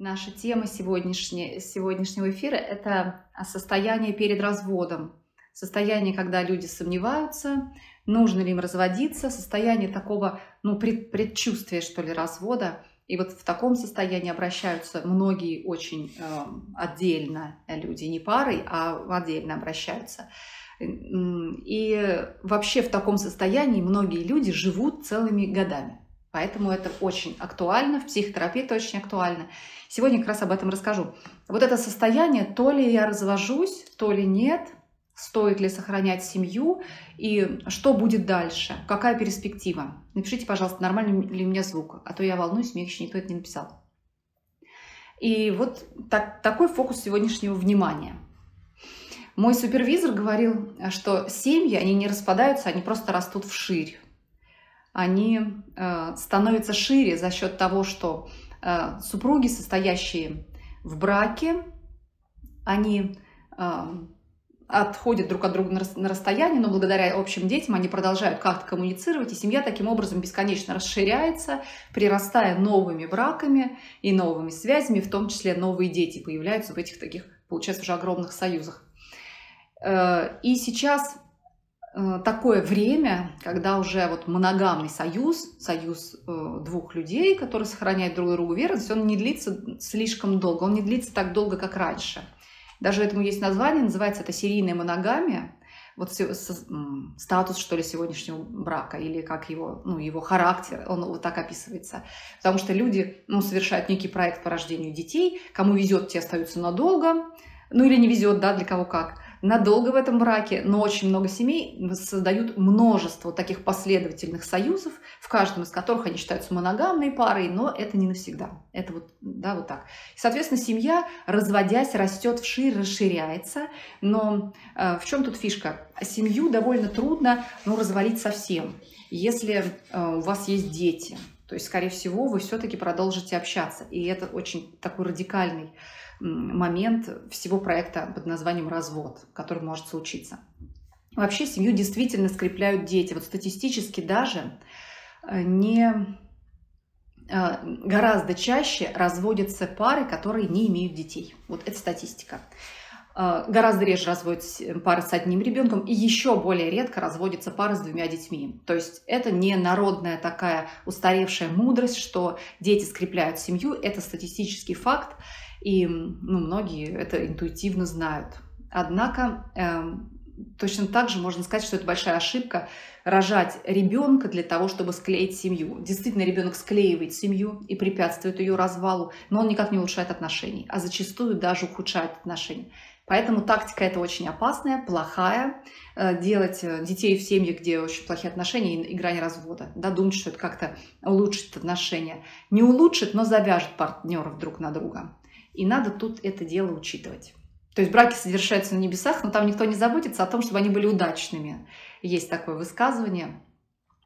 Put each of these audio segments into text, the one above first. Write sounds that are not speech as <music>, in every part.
Наша тема сегодняшнего эфира – это состояние перед разводом. Состояние, когда люди сомневаются, нужно ли им разводиться, состояние такого ну, пред, предчувствия, что ли, развода. И вот в таком состоянии обращаются многие очень э, отдельно люди, не парой, а отдельно обращаются. И вообще в таком состоянии многие люди живут целыми годами. Поэтому это очень актуально, в психотерапии это очень актуально. Сегодня как раз об этом расскажу. Вот это состояние, то ли я развожусь, то ли нет, стоит ли сохранять семью и что будет дальше, какая перспектива. Напишите, пожалуйста, нормальный ли у меня звук, а то я волнуюсь, мне еще никто это не написал. И вот так, такой фокус сегодняшнего внимания. Мой супервизор говорил, что семьи, они не распадаются, они просто растут вширь они э, становятся шире за счет того, что э, супруги, состоящие в браке, они э, отходят друг от друга на расстояние, но благодаря общим детям они продолжают как-то коммуницировать, и семья таким образом бесконечно расширяется, прирастая новыми браками и новыми связями, в том числе новые дети появляются в этих таких, получается, уже огромных союзах. И сейчас такое время, когда уже вот моногамный союз, союз э, двух людей, которые сохраняют друг другу верность, он не длится слишком долго, он не длится так долго, как раньше. Даже этому есть название, называется это серийная моногамия. Вот статус, что ли, сегодняшнего брака, или как его, ну, его характер, он вот так описывается. Потому что люди, ну, совершают некий проект по рождению детей, кому везет, те остаются надолго, ну, или не везет, да, для кого как надолго в этом браке, но очень много семей создают множество таких последовательных союзов, в каждом из которых они считаются моногамной парой, но это не навсегда. Это вот, да, вот так. Соответственно, семья, разводясь, растет вширь, расширяется, но э, в чем тут фишка? Семью довольно трудно ну, развалить совсем, если э, у вас есть дети. То есть, скорее всего, вы все-таки продолжите общаться. И это очень такой радикальный момент всего проекта под названием «Развод», который может случиться. Вообще семью действительно скрепляют дети. Вот статистически даже э, не э, гораздо чаще разводятся пары, которые не имеют детей. Вот это статистика. Э, гораздо реже разводятся пары с одним ребенком, и еще более редко разводятся пары с двумя детьми. То есть это не народная такая устаревшая мудрость, что дети скрепляют семью, это статистический факт. И ну, многие это интуитивно знают. Однако э, точно так же можно сказать, что это большая ошибка рожать ребенка для того, чтобы склеить семью. Действительно, ребенок склеивает семью и препятствует ее развалу, но он никак не улучшает отношений, а зачастую даже ухудшает отношения. Поэтому тактика это очень опасная, плохая. Э, делать э, детей в семье, где очень плохие отношения и грань развода. Да, думать, что это как-то улучшит отношения. Не улучшит, но завяжет партнеров друг на друга. И надо тут это дело учитывать. То есть браки совершаются на небесах, но там никто не заботится о том, чтобы они были удачными. Есть такое высказывание,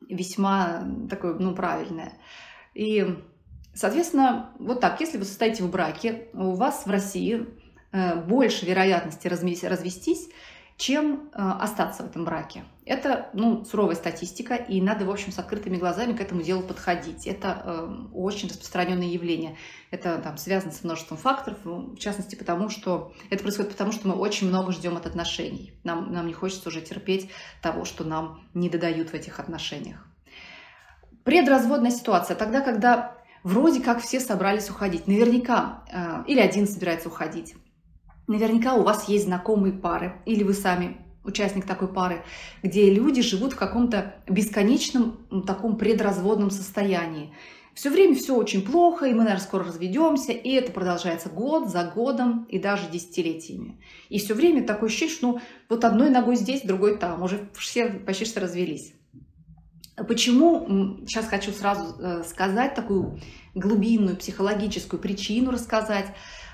весьма такое, ну, правильное. И, соответственно, вот так, если вы состоите в браке, у вас в России э, больше вероятности развестись, чем э, остаться в этом браке. Это ну, суровая статистика, и надо, в общем, с открытыми глазами к этому делу подходить. Это э, очень распространенное явление. Это там, связано с множеством факторов, ну, в частности, потому что это происходит потому, что мы очень много ждем от отношений. Нам, нам не хочется уже терпеть того, что нам не додают в этих отношениях. Предразводная ситуация. Тогда, когда вроде как все собрались уходить. Наверняка, э, или один собирается уходить Наверняка у вас есть знакомые пары, или вы сами участник такой пары, где люди живут в каком-то бесконечном таком предразводном состоянии. Все время все очень плохо, и мы, наверное, скоро разведемся, и это продолжается год за годом и даже десятилетиями. И все время такое ощущение, что ну, вот одной ногой здесь, другой там, уже все почти что развелись. Почему? Сейчас хочу сразу э, сказать такую глубинную психологическую причину рассказать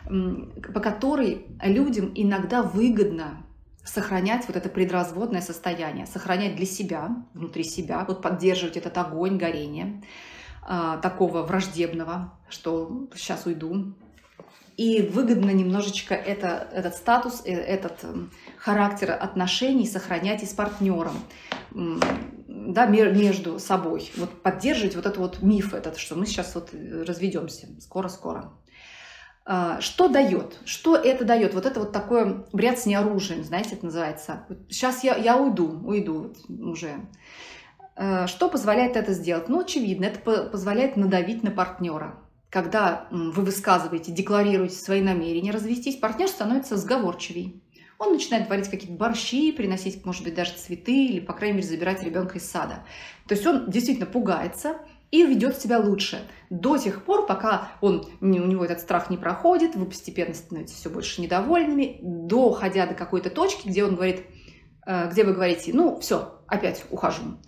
по которой людям иногда выгодно сохранять вот это предразводное состояние, сохранять для себя, внутри себя, вот поддерживать этот огонь горения, а, такого враждебного, что сейчас уйду. И выгодно немножечко это, этот статус, э, этот характер отношений сохранять и с партнером, да, между собой. Вот поддерживать вот этот вот миф этот, что мы сейчас вот разведемся скоро-скоро. А, что дает? Что это дает? Вот это вот такое бряцание оружием, знаете, это называется. Сейчас я, я уйду, уйду уже. А, что позволяет это сделать? Ну, очевидно, это позволяет надавить на партнера. Когда вы высказываете, декларируете свои намерения развестись, партнер становится сговорчивей. Он начинает варить какие-то борщи, приносить, может быть, даже цветы или, по крайней мере, забирать ребенка из сада. То есть он действительно пугается, и ведет себя лучше. До тех пор, пока он, у него этот страх не проходит, вы постепенно становитесь все больше недовольными, доходя до какой-то точки, где он говорит, э, где вы говорите, ну все, опять ухожу.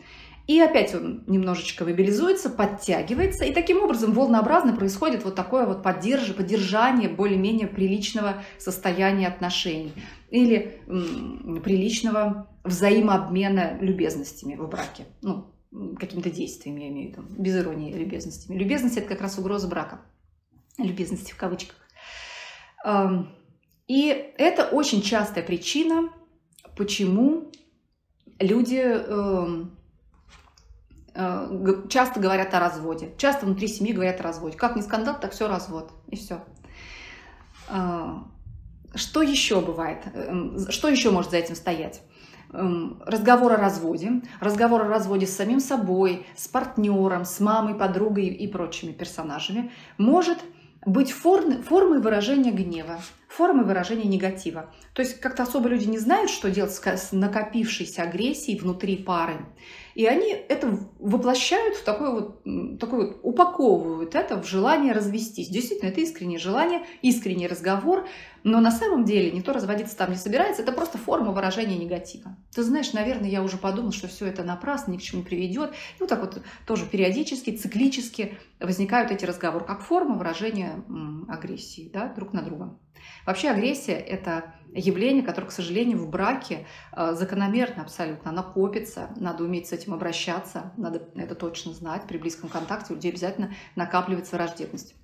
И опять он немножечко мобилизуется, подтягивается, и таким образом волнообразно происходит вот такое вот поддерж... поддержание более-менее приличного состояния отношений или м, приличного взаимообмена любезностями в браке. Ну, какими-то действиями, я имею в виду, без иронии любезностями. Любезность – это как раз угроза брака. Любезности в кавычках. И это очень частая причина, почему люди эм, э, часто говорят о разводе. Часто внутри семьи говорят о разводе. Как не скандал, так все развод. И все. А, что еще бывает? Эм, что еще может за этим стоять? Эм, разговор о разводе, разговор о разводе с самим собой, с партнером, с мамой, подругой и прочими персонажами может быть форм, формой выражения гнева, формой выражения негатива. То есть как-то особо люди не знают, что делать с накопившейся агрессией внутри пары. И они это воплощают в такое вот, такое вот, упаковывают это в желание развестись. Действительно, это искреннее желание, искренний разговор, но на самом деле никто разводиться там не собирается, это просто форма выражения негатива. Ты знаешь, наверное, я уже подумал, что все это напрасно, ни к чему не приведет. И вот так вот тоже периодически, циклически возникают эти разговоры, как форма выражения агрессии да, друг на друга. Вообще агрессия – это явление, которое, к сожалению, в браке э, закономерно абсолютно. Она копится, надо уметь с этим обращаться, надо это точно знать. При близком контакте у людей обязательно накапливается враждебность.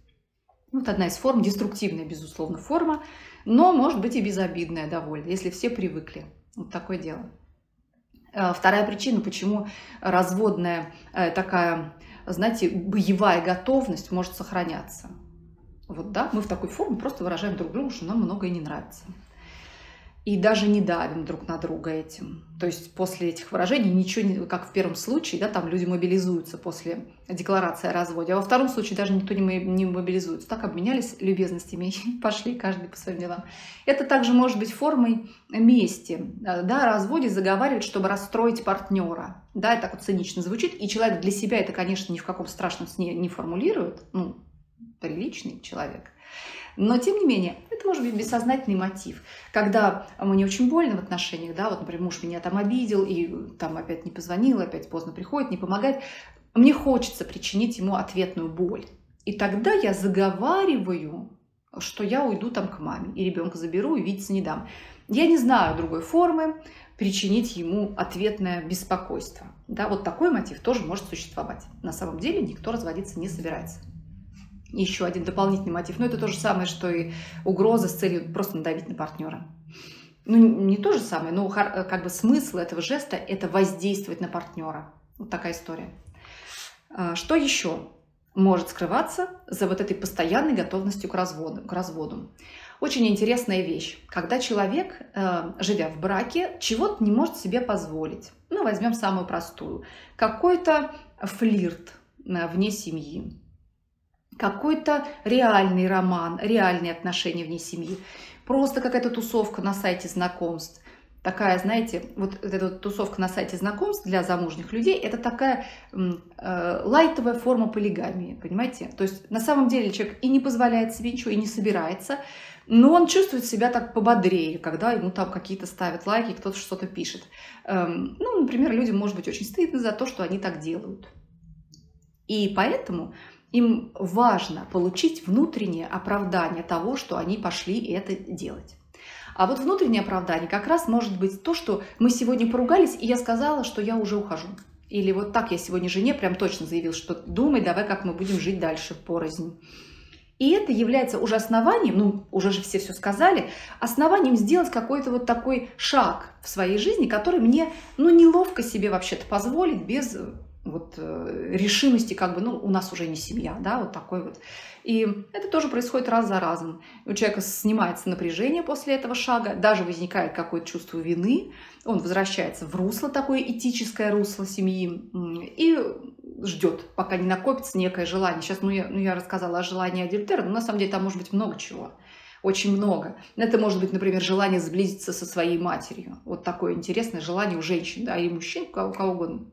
Вот одна из форм, деструктивная, безусловно, форма, но может быть и безобидная довольно, если все привыкли. Вот такое дело. Э, вторая причина, почему разводная э, такая, знаете, боевая готовность может сохраняться. Вот, да, мы в такой форме просто выражаем друг другу, что нам многое не нравится и даже не давим друг на друга этим. То есть после этих выражений ничего не, как в первом случае, да, там люди мобилизуются после декларации о разводе, а во втором случае даже никто не, не мобилизуется. Так обменялись любезностями <laughs> и пошли каждый по своим делам. Это также может быть формой мести. Да, о разводе заговаривают, чтобы расстроить партнера. Да, это так вот цинично звучит, и человек для себя это, конечно, ни в каком страшном сне не формулирует, ну, приличный человек. Но, тем не менее, это может быть бессознательный мотив. Когда мне очень больно в отношениях, да, вот, например, муж меня там обидел, и там опять не позвонил, опять поздно приходит, не помогает, мне хочется причинить ему ответную боль. И тогда я заговариваю, что я уйду там к маме, и ребенка заберу, и видеться не дам. Я не знаю другой формы причинить ему ответное беспокойство. Да, вот такой мотив тоже может существовать. На самом деле никто разводиться не собирается еще один дополнительный мотив. Но это то же самое, что и угроза с целью просто надавить на партнера. Ну, не то же самое, но как бы смысл этого жеста – это воздействовать на партнера. Вот такая история. А, что еще может скрываться за вот этой постоянной готовностью к разводу? К разводу? Очень интересная вещь. Когда человек, э, живя в браке, чего-то не может себе позволить. Ну, возьмем самую простую. Какой-то флирт э, вне семьи какой-то реальный роман, реальные отношения вне семьи. Просто какая-то тусовка на сайте знакомств. Такая, знаете, вот эта тусовка на сайте знакомств для замужних людей, это такая э, лайтовая форма полигамии, понимаете? То есть на самом деле человек и не позволяет себе ничего, и не собирается, но он чувствует себя так пободрее, когда ему там какие-то ставят лайки, кто-то что-то пишет. Эм, ну, например, людям может быть очень стыдно за то, что они так делают. И поэтому им важно получить внутреннее оправдание того, что они пошли это делать. А вот внутреннее оправдание как раз может быть то, что мы сегодня поругались, и я сказала, что я уже ухожу. Или вот так я сегодня жене прям точно заявил, что думай, давай, как мы будем жить дальше порознь. И это является уже основанием, ну, уже же все все сказали, основанием сделать какой-то вот такой шаг в своей жизни, который мне, ну, неловко себе вообще-то позволить без вот э, решимости, как бы, ну, у нас уже не семья, да, вот такой вот. И это тоже происходит раз за разом. У человека снимается напряжение после этого шага, даже возникает какое-то чувство вины, он возвращается в русло, такое этическое русло семьи, и ждет, пока не накопится некое желание. Сейчас, ну, я, ну, я рассказала о желании Адюльтера, но на самом деле там может быть много чего очень много. Это может быть, например, желание сблизиться со своей матерью. Вот такое интересное желание у женщин, да, и мужчин, у кого, у кого угодно.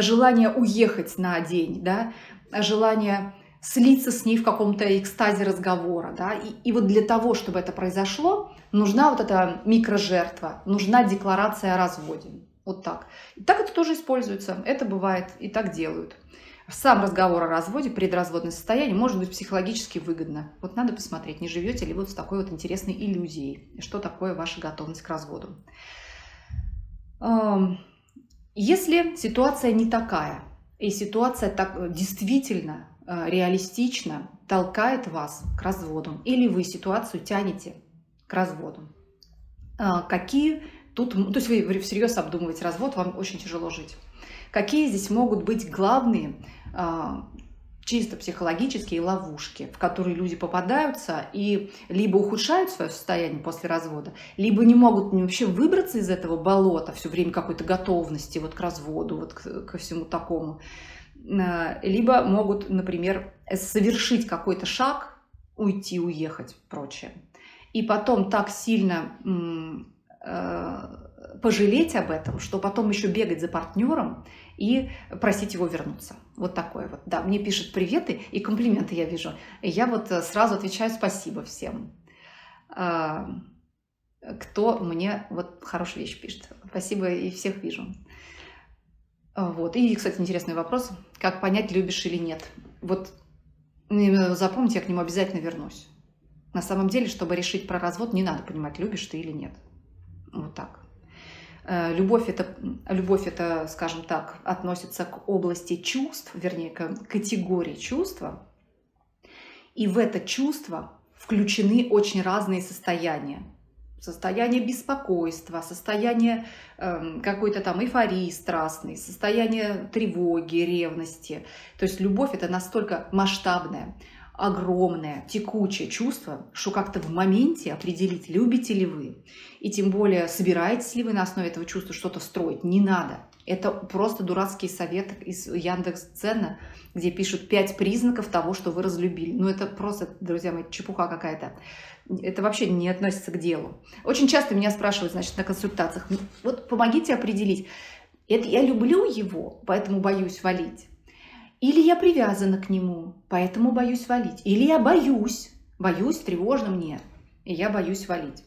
Желание уехать на день, да, желание слиться с ней в каком-то экстазе разговора, да, и, и вот для того, чтобы это произошло, нужна вот эта микрожертва, нужна декларация о разводе, вот так. И так это тоже используется, это бывает, и так делают сам разговор о разводе, предразводное состояние может быть психологически выгодно. Вот надо посмотреть, не живете ли вы с такой вот интересной иллюзией, что такое ваша готовность к разводу. Если ситуация не такая, и ситуация так, действительно э, реалистично толкает вас к разводу, или вы ситуацию тянете к разводу, а, какие тут, то есть вы всерьез обдумываете развод, вам очень тяжело жить. Какие здесь могут быть главные а, чисто психологические ловушки, в которые люди попадаются и либо ухудшают свое состояние после развода, либо не могут вообще выбраться из этого болота, все время какой-то готовности вот к разводу, вот к, ко всему такому, а, либо могут, например, совершить какой-то шаг, уйти, уехать, прочее. И потом так сильно а, пожалеть об этом, что потом еще бегать за партнером и просить его вернуться. Вот такое вот. Да, мне пишут приветы и комплименты я вижу. И я вот э, сразу отвечаю спасибо всем, а, кто мне вот хорошие вещи пишет. Спасибо и всех вижу. Вот. И, кстати, интересный вопрос. Как понять, любишь или нет? Вот ну, запомните, я к нему обязательно вернусь. На самом деле, чтобы решить про развод, не надо понимать, любишь ты или нет. Вот так. Э, любовь это, любовь это, скажем так, относится к области чувств, вернее, к категории чувства. И в это чувство включены очень разные состояния. Состояние беспокойства, состояние э, какой-то там эйфории страстной, состояние тревоги, ревности. То есть любовь это настолько масштабная, огромное, текучее чувство, что как-то в моменте определить, любите ли вы. И тем более, собираетесь ли вы на основе этого чувства что-то строить. Не надо. Это просто дурацкий совет из Яндекс.Цена, где пишут пять признаков того, что вы разлюбили. Ну, это просто, друзья мои, чепуха какая-то. Это вообще не относится к делу. Очень часто меня спрашивают, значит, на консультациях, вот помогите определить, это я люблю его, поэтому боюсь валить или я привязана к нему, поэтому боюсь валить. Или я боюсь, боюсь, тревожно мне, и я боюсь валить.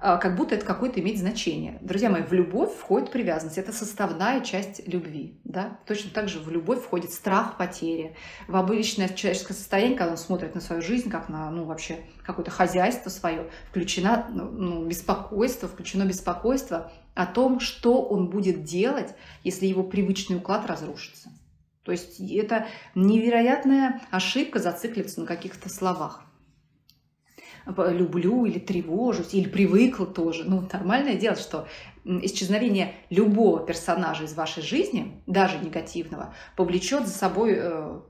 А, как будто это какое-то имеет значение. Друзья мои, в любовь входит привязанность. Это составная часть любви. Да? Точно так же в любовь входит страх потери. В обычное человеческое состояние, когда он смотрит на свою жизнь, как на ну, вообще какое-то хозяйство свое, включено ну, ну беспокойство, включено беспокойство о том, что он будет делать, если его привычный уклад разрушится. То есть это невероятная ошибка зацикливаться на каких-то словах. Люблю или тревожусь, или привыкла тоже. Ну, нормальное дело, что исчезновение любого персонажа из вашей жизни, даже негативного, повлечет за собой э,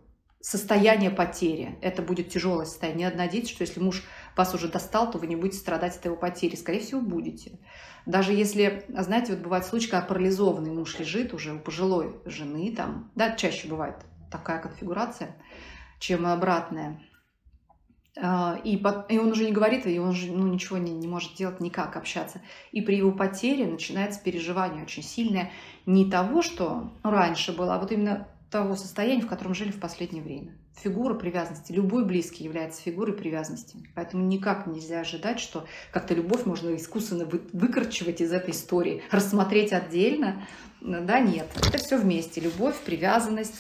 состояние потери. Это будет тяжелое состояние. Не надейтесь, что если муж вас уже достал, то вы не будете страдать от его потери. Скорее всего, будете. Даже если, знаете, вот бывает случай, когда парализованный муж лежит уже у пожилой жены, там, да, чаще бывает такая конфигурация, чем обратная. А, и, и он уже не говорит, и он уже ну, ничего не, не может делать, никак общаться. И при его потере начинается переживание очень сильное не того, что раньше было, а вот именно того состояния, в котором жили в последнее время. Фигура привязанности. Любой близкий является фигурой привязанности. Поэтому никак нельзя ожидать, что как-то любовь можно искусственно выкорчевать из этой истории, рассмотреть отдельно. Да, нет. Это все вместе. Любовь, привязанность,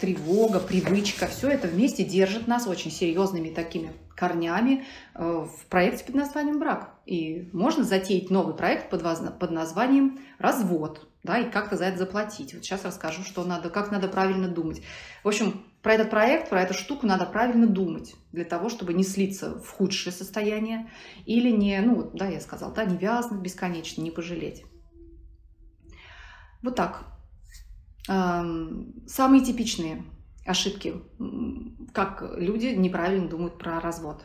тревога, привычка. Все это вместе держит нас очень серьезными такими корнями э, в проекте под названием «Брак». И можно затеять новый проект под названием «Развод» да, и как-то за это заплатить. Вот сейчас расскажу, что надо, как надо правильно думать. В общем, про этот проект, про эту штуку надо правильно думать для того, чтобы не слиться в худшее состояние или не, ну, да, я сказала, да, не вязнуть бесконечно, не пожалеть. Вот так. самые типичные ошибки, как люди неправильно думают про развод.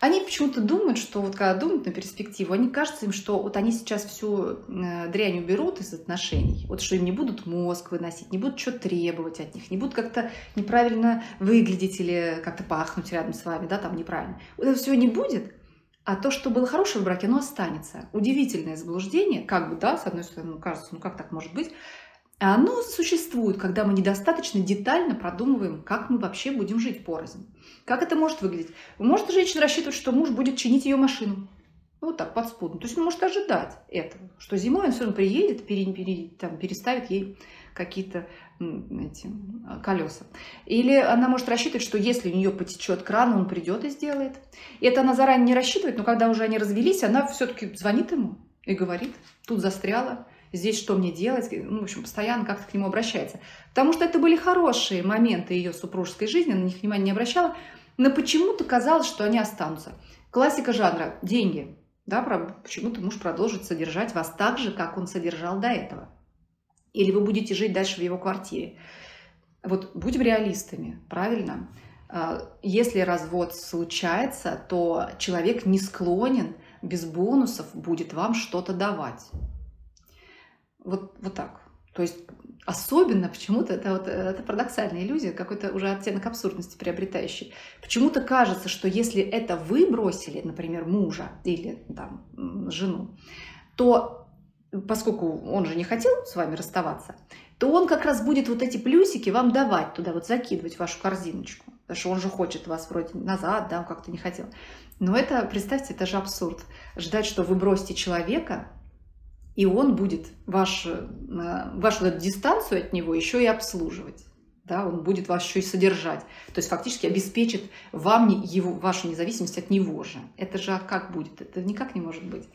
Они почему-то думают, что вот когда думают на перспективу, они кажется им, что вот они сейчас всю э, дрянь уберут из отношений, вот что им не будут мозг выносить, не будут что требовать от них, не будут как-то неправильно выглядеть или как-то пахнуть рядом с вами, да, там неправильно. Вот это все не будет, а то, что было хорошее в браке, оно останется. Удивительное заблуждение, как бы, да, с одной стороны, ну, кажется, ну как так может быть, а оно существует, когда мы недостаточно детально продумываем, как мы вообще будем жить порознь. Как это может выглядеть? Может женщина рассчитывать, что муж будет чинить ее машину. Ну, вот так, подспудно. То есть он может ожидать этого, что зимой он все равно приедет, пере, пере, там, переставит ей какие-то эти, колеса. Или она может рассчитывать, что если у нее потечет кран, он придет и сделает. И это она заранее не рассчитывает, но когда уже они развелись, она все-таки звонит ему и говорит, тут застряла, здесь что мне делать, ну, в общем, постоянно как-то к нему обращается. Потому что это были хорошие моменты ее супружеской жизни, на них внимания не обращала, но почему-то казалось, что они останутся. Классика жанра – деньги. Да, почему-то муж продолжит содержать вас так же, как он содержал до этого. Или вы будете жить дальше в его квартире. Вот будем реалистами, правильно? А, если развод случается, то человек не склонен без бонусов будет вам что-то давать. Вот, вот так. То есть особенно почему-то, это, вот, это парадоксальная иллюзия, какой-то уже оттенок абсурдности приобретающий. Почему-то кажется, что если это вы бросили, например, мужа или там, жену, то поскольку он же не хотел с вами расставаться, то он как раз будет вот эти плюсики вам давать туда, вот закидывать в вашу корзиночку. Потому что он же хочет вас вроде назад, да, он как-то не хотел. Но это, представьте, это же абсурд. Ждать, что вы бросите человека, и он будет э, вашу эту дистанцию от него еще и обслуживать. Да, он будет вас еще и содержать. То есть фактически обеспечит вам его, вашу независимость от него же. Это же как будет? Это никак не может быть.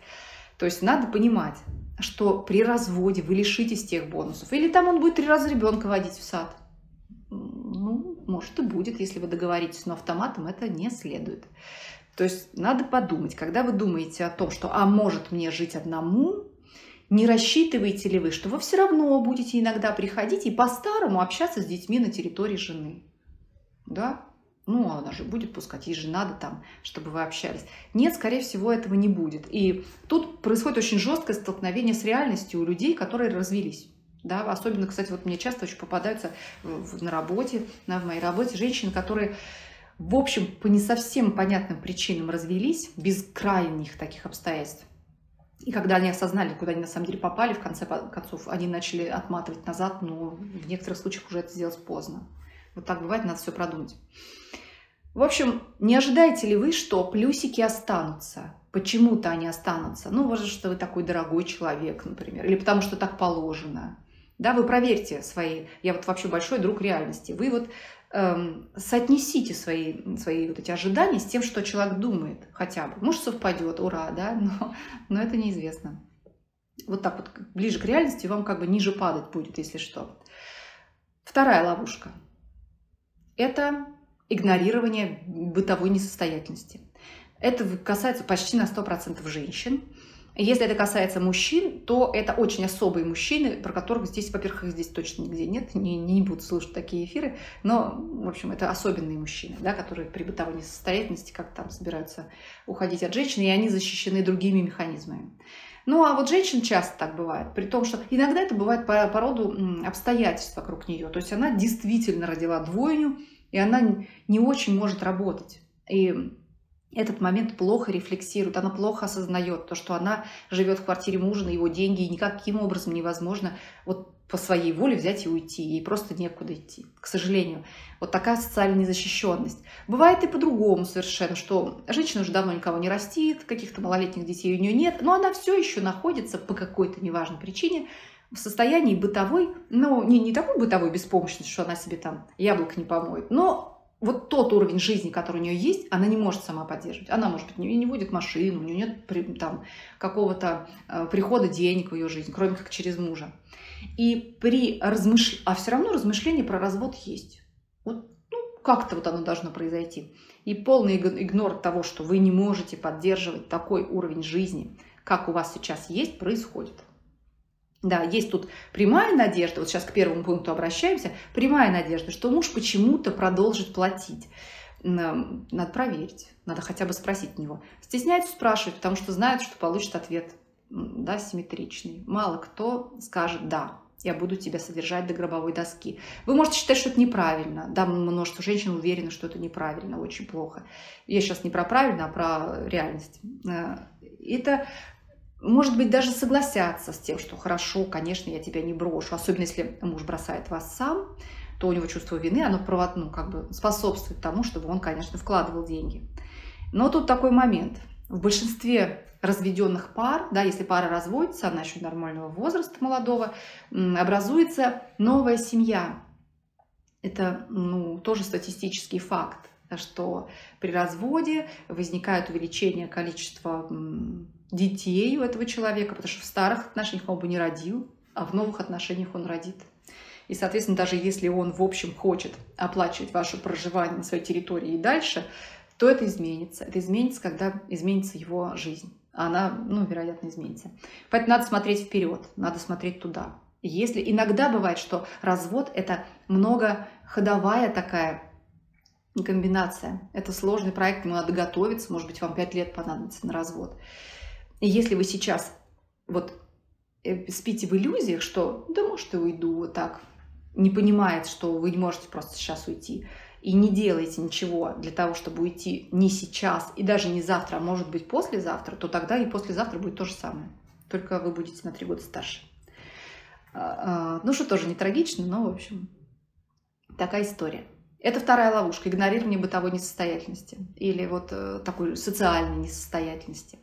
То есть надо понимать, что при разводе вы лишитесь тех бонусов. Или там он будет три раза ребенка водить в сад. Ну, может и будет, если вы договоритесь, но автоматом это не следует. То есть надо подумать, когда вы думаете о том, что «а может мне жить одному», не рассчитываете ли вы, что вы все равно будете иногда приходить и по-старому общаться с детьми на территории жены? Да? Ну, она же будет пускать, ей же надо там, чтобы вы общались. Нет, скорее всего, этого не будет. И тут происходит очень жесткое столкновение с реальностью у людей, которые развелись. Да, особенно, кстати, вот мне часто очень попадаются на работе, на, в моей работе женщины, которые, в общем, по не совсем понятным причинам развелись, без крайних таких обстоятельств. И когда они осознали, куда они на самом деле попали, в конце концов, они начали отматывать назад, но в некоторых случаях уже это сделать поздно. Вот так бывает, надо все продумать. В общем, не ожидаете ли вы, что плюсики останутся? Почему-то они останутся. Ну, может, что вы такой дорогой человек, например, или потому что так положено. Да, вы проверьте свои... Я вот вообще большой друг реальности. Вы вот соотнесите свои, свои вот эти ожидания с тем, что человек думает хотя бы. Может, совпадет, ура, да, <laughs> но, но это неизвестно. Вот так вот ближе к реальности вам как бы ниже падать будет, если что. Вторая ловушка – это игнорирование бытовой несостоятельности. Это касается почти на 100% женщин. Если это касается мужчин, то это очень особые мужчины, про которых здесь, во-первых, их здесь точно нигде нет, не, не будут слушать такие эфиры, но, в общем, это особенные мужчины, да, которые при бытовой несостоятельности как там собираются уходить от женщины, и они защищены другими механизмами. Ну, а вот женщин часто так бывает, при том, что иногда это бывает по, по роду обстоятельств вокруг нее. То есть она действительно родила двойню, и она не очень может работать. И этот момент плохо рефлексирует, она плохо осознает то, что она живет в квартире мужа на его деньги, и никаким образом невозможно вот по своей воле взять и уйти. Ей просто некуда идти, к сожалению. Вот такая социальная незащищенность. Бывает и по-другому совершенно, что женщина уже давно никого не растит, каких-то малолетних детей у нее нет, но она все еще находится по какой-то неважной причине в состоянии бытовой, ну, не, не такой бытовой беспомощности, что она себе там яблоко не помоет, но вот тот уровень жизни, который у нее есть, она не может сама поддерживать. Она, может быть, не, не водит машину, у нее нет там, какого-то э, прихода денег в ее жизнь, кроме как через мужа. И при размышлении, а все равно размышление про развод есть. Вот ну, как-то вот оно должно произойти. И полный игнор того, что вы не можете поддерживать такой уровень жизни, как у вас сейчас есть, происходит. Да, есть тут прямая надежда, вот сейчас к первому пункту обращаемся, прямая надежда, что муж почему-то продолжит платить. Надо проверить, надо хотя бы спросить у него. Стесняется спрашивать, потому что знает, что получит ответ да, симметричный. Мало кто скажет «да, я буду тебя содержать до гробовой доски». Вы можете считать, что это неправильно. Да, множество женщин уверены, что это неправильно, очень плохо. Я сейчас не про правильно, а про реальность. Э, это может быть, даже согласятся с тем, что хорошо, конечно, я тебя не брошу. Особенно если муж бросает вас сам, то у него чувство вины, оно ну, как бы способствует тому, чтобы он, конечно, вкладывал деньги. Но тут такой момент. В большинстве разведенных пар, да, если пара разводится, она еще нормального возраста молодого, образуется новая семья. Это ну, тоже статистический факт, что при разводе возникает увеличение количества детей у этого человека, потому что в старых отношениях он бы не родил, а в новых отношениях он родит. И, соответственно, даже если он, в общем, хочет оплачивать ваше проживание на своей территории и дальше, то это изменится. Это изменится, когда изменится его жизнь. А она, ну, вероятно, изменится. Поэтому надо смотреть вперед, надо смотреть туда. Если иногда бывает, что развод – это многоходовая такая комбинация. Это сложный проект, ему надо готовиться, может быть, вам пять лет понадобится на развод. И если вы сейчас вот э, спите в иллюзиях, что да, может, и уйду вот так, не понимает, что вы не можете просто сейчас уйти, и не делаете ничего для того, чтобы уйти не сейчас и даже не завтра, а может быть послезавтра, то тогда и послезавтра будет то же самое. Только вы будете на три года старше. А, а, ну, что тоже не трагично, но, в общем, такая история. Это вторая ловушка – игнорирование бытовой несостоятельности или вот э, такой социальной несостоятельности.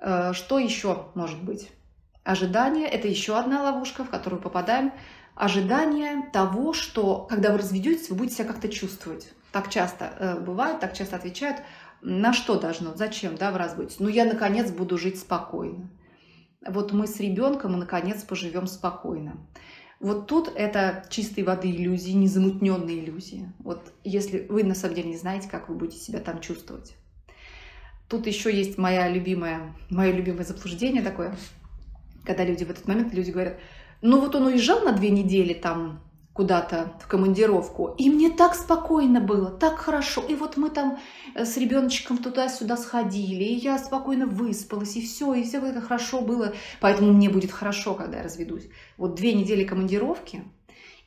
Э, что еще может быть? Ожидание – это еще одна ловушка, в которую попадаем. Ожидание того, что когда вы разведетесь, вы будете себя как-то чувствовать. Так часто э, бывает, так часто отвечают, на что должно, зачем, да, вы разводитесь. Ну, я, наконец, буду жить спокойно. Вот мы с ребенком, наконец, поживем спокойно. Вот тут это чистой воды иллюзии, незамутненные иллюзии. Вот если вы на самом деле не знаете, как вы будете себя там чувствовать. Тут еще есть моя любимая, мое любимое заблуждение такое, когда люди в этот момент, люди говорят, ну вот он уезжал на две недели там куда-то в командировку, и мне так спокойно было, так хорошо, и вот мы там э, с ребеночком туда-сюда сходили, и я спокойно выспалась, и все, и все это хорошо было, поэтому мне будет хорошо, когда я разведусь. Вот две недели командировки –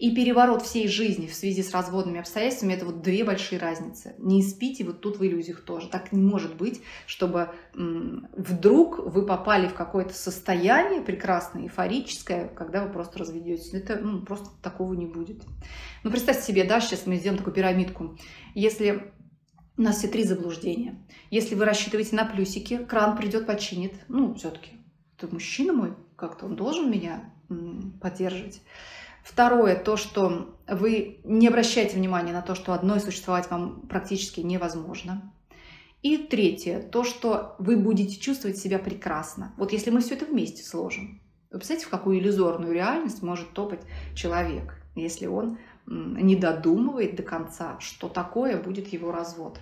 и переворот всей жизни в связи с разводными обстоятельствами – это вот две большие разницы. Не спите вот тут в иллюзиях тоже. Так не может быть, чтобы вдруг вы попали в какое-то состояние прекрасное, эйфорическое, когда вы просто разведетесь. Это ну, просто такого не будет. Ну, представьте себе, да, сейчас мы сделаем такую пирамидку. Если у нас все три заблуждения. Если вы рассчитываете на плюсики, кран придет, починит. Ну, все-таки, это мужчина мой, как-то он должен меня поддерживать. Второе, то, что вы не обращаете внимания на то, что одной существовать вам практически невозможно. И третье, то, что вы будете чувствовать себя прекрасно. Вот если мы все это вместе сложим, вы представляете, в какую иллюзорную реальность может топать человек, если он не додумывает до конца, что такое будет его развод.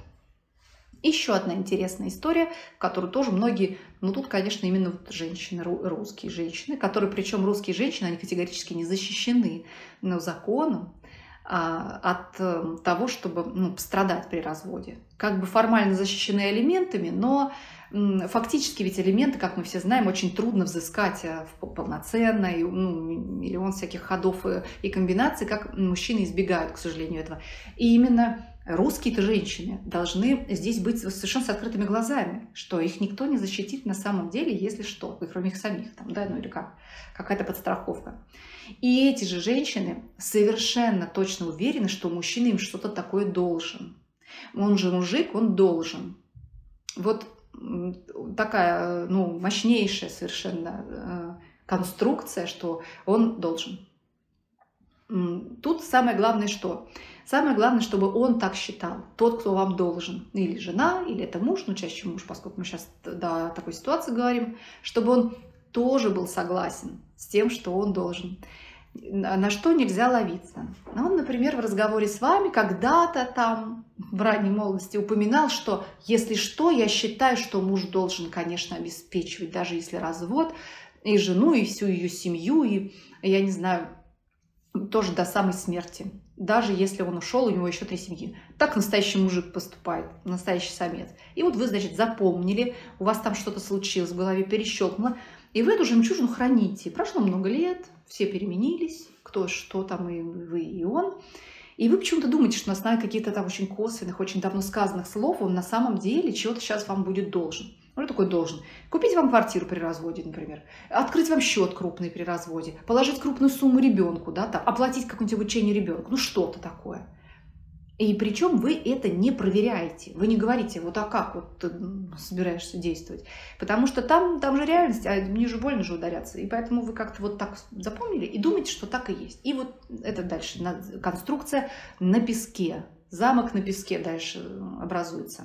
Еще одна интересная история, которую тоже многие, ну тут, конечно, именно вот женщины, русские женщины, которые, причем русские женщины, они категорически не защищены но законом а, от э, того, чтобы ну, пострадать при разводе. Как бы формально защищены элементами, но фактически ведь элементы, как мы все знаем, очень трудно взыскать э, полноценно, и, ну, миллион всяких ходов и, и комбинаций, как мужчины избегают, к сожалению, этого. И именно русские-то женщины должны здесь быть совершенно с открытыми глазами, что их никто не защитит на самом деле, если что, кроме их самих, там, да, ну или как, какая-то подстраховка. И эти же женщины совершенно точно уверены, что мужчина им что-то такое должен. Он же мужик, он должен. Вот такая, ну, мощнейшая совершенно э, конструкция, что он должен. Тут самое главное что? Самое главное, чтобы он так считал, тот, кто вам должен, или жена, или это муж, ну чаще муж, поскольку мы сейчас до такой ситуации говорим, чтобы он тоже был согласен с тем, что он должен. На что нельзя ловиться? Ну, он, например, в разговоре с вами когда-то там в ранней молодости упоминал, что если что, я считаю, что муж должен, конечно, обеспечивать, даже если развод, и жену, и всю ее семью, и, я не знаю, тоже до самой смерти. Даже если он ушел, у него еще три семьи. Так настоящий мужик поступает, настоящий самец. И вот вы, значит, запомнили, у вас там что-то случилось, в голове перещелкнуло, и вы эту жемчужину храните. Прошло много лет, все переменились, кто что там, и вы, и он. И вы почему-то думаете, что на основе каких-то там очень косвенных, очень давно сказанных слов он на самом деле чего-то сейчас вам будет должен. Ну, такой должен? Купить вам квартиру при разводе, например, открыть вам счет крупный при разводе, положить крупную сумму ребенку, да, там, оплатить какое-нибудь обучение ребенку, ну что-то такое. И причем вы это не проверяете. Вы не говорите, вот а как вот ты собираешься действовать. Потому что там, там же реальность, а мне же больно же ударяться. И поэтому вы как-то вот так запомнили и думаете, что так и есть. И вот это дальше конструкция на песке. Замок на песке дальше образуется.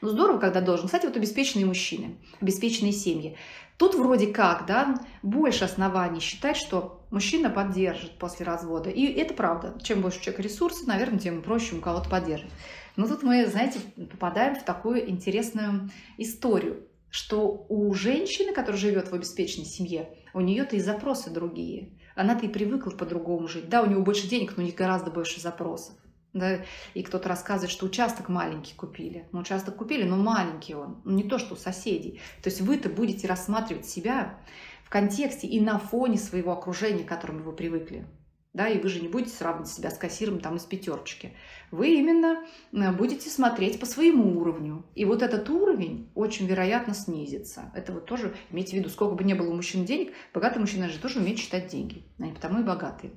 Ну, здорово, когда должен. Кстати, вот обеспеченные мужчины, обеспеченные семьи. Тут вроде как, да, больше оснований считать, что мужчина поддержит после развода. И это правда. Чем больше у человека ресурсов, наверное, тем проще у кого-то поддерживать. Но тут мы, знаете, попадаем в такую интересную историю, что у женщины, которая живет в обеспеченной семье, у нее-то и запросы другие. Она-то и привыкла по-другому жить. Да, у него больше денег, но у них гораздо больше запросов да, и кто-то рассказывает, что участок маленький купили. Ну, участок купили, но маленький он, ну, не то, что у соседей. То есть вы-то будете рассматривать себя в контексте и на фоне своего окружения, к которому вы привыкли. Да, и вы же не будете сравнивать себя с кассиром там из пятерочки. Вы именно э, будете смотреть по своему уровню. И вот этот уровень очень вероятно снизится. Это вот тоже имейте в виду, сколько бы ни было у мужчин денег, богатый мужчина же тоже умеет считать деньги. Они потому и богатые.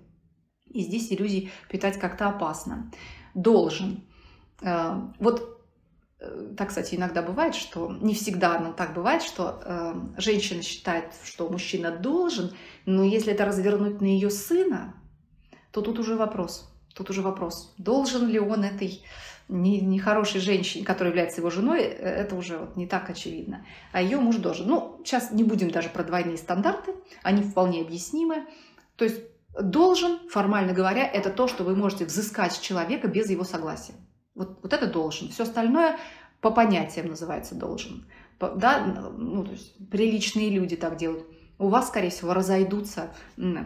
И здесь иллюзий питать как-то опасно. Должен. Э, вот э, так, кстати, иногда бывает, что не всегда, но так бывает, что э, женщина считает, что мужчина должен, но если это развернуть на ее сына, то тут уже вопрос. Тут уже вопрос, должен ли он этой нехорошей женщине, которая является его женой, это уже вот не так очевидно. А ее муж должен. Ну, сейчас не будем даже про двойные стандарты, они вполне объяснимы. То есть Должен, формально говоря, это то, что вы можете взыскать с человека без его согласия. Вот, вот это должен. Все остальное по понятиям называется должен. Да, ну, то есть приличные люди так делают. У вас, скорее всего, разойдутся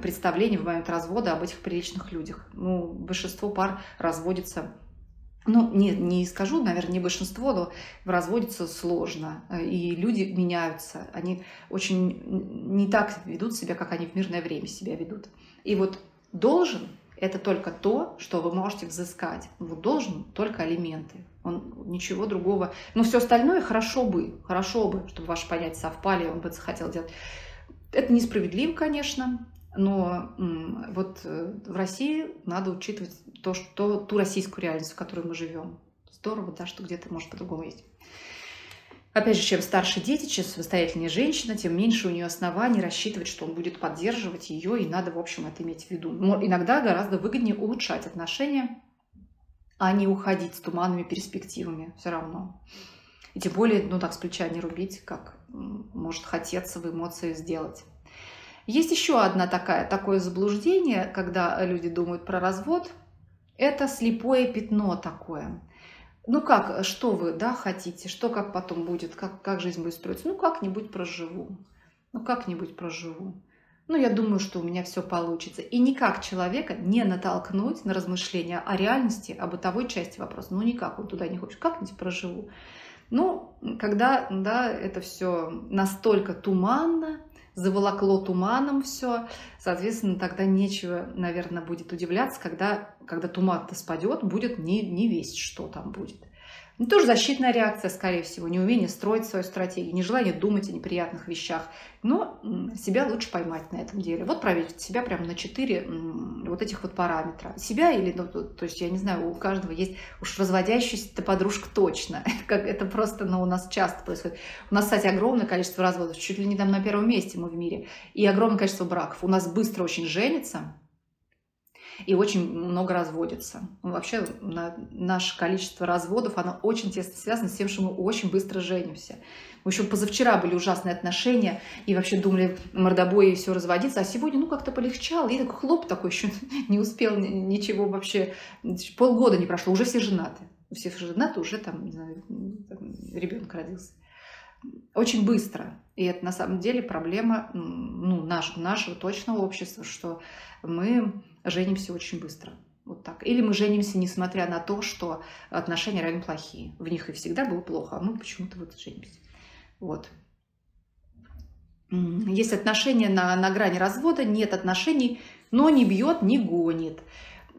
представления в момент развода об этих приличных людях. Ну, большинство пар разводится ну, не, не скажу, наверное, не большинство, но разводится сложно. И люди меняются. Они очень не так ведут себя, как они в мирное время себя ведут. И вот должен – это только то, что вы можете взыскать. Вот должен только алименты. Он ничего другого. Но все остальное хорошо бы, хорошо бы, чтобы ваши понятия совпали, он бы захотел делать. Это несправедливо, конечно, но вот э, в России надо учитывать то, что, ту российскую реальность, в которой мы живем. Здорово, да, что где-то может по-другому есть. Опять же, чем старше дети, чем самостоятельнее женщина, тем меньше у нее оснований рассчитывать, что он будет поддерживать ее, и надо, в общем, это иметь в виду. Но иногда гораздо выгоднее улучшать отношения, а не уходить с туманными перспективами все равно. И тем более, ну так, с плеча не рубить, как может хотеться в эмоции сделать. Есть еще одна такая, такое заблуждение, когда люди думают про развод. Это слепое пятно такое – ну как, что вы, да, хотите, что как потом будет, как, как жизнь будет строиться? Ну как-нибудь проживу, ну как-нибудь проживу. Ну, я думаю, что у меня все получится. И никак человека не натолкнуть на размышления о реальности, о бытовой части вопроса. Ну, никак он туда не хочет. Как-нибудь проживу. Ну, когда, да, это все настолько туманно, заволокло туманом все, соответственно, тогда нечего, наверное, будет удивляться, когда, когда туман-то спадет, будет не, не весь, что там будет. Ну, тоже защитная реакция, скорее всего, неумение строить свою стратегию, нежелание думать о неприятных вещах. Но себя лучше поймать на этом деле. Вот проверить себя прямо на четыре вот этих вот параметра. Себя или, ну, то есть, я не знаю, у каждого есть уж разводящаяся подружка точно. <laughs> как это просто, ну, у нас часто происходит. У нас, кстати, огромное количество разводов, чуть ли не там на первом месте мы в мире. И огромное количество браков. У нас быстро очень женится, и очень много разводится. Ну, вообще на, наше количество разводов, оно очень тесно связано с тем, что мы очень быстро женимся. В общем, позавчера были ужасные отношения, и вообще думали мордобои и все разводиться, а сегодня, ну, как-то полегчало, и такой хлоп такой еще <laughs> не успел ничего вообще, полгода не прошло, уже все женаты. Все женаты, уже там, не знаю, ребенок родился. очень быстро. И это на самом деле проблема ну, наш, нашего точного общества, что мы женимся очень быстро. Вот так. Или мы женимся, несмотря на то, что отношения реально плохие. В них и всегда было плохо, а мы почему-то вот женимся. Вот. Есть отношения на, на грани развода, нет отношений, но не бьет, не гонит.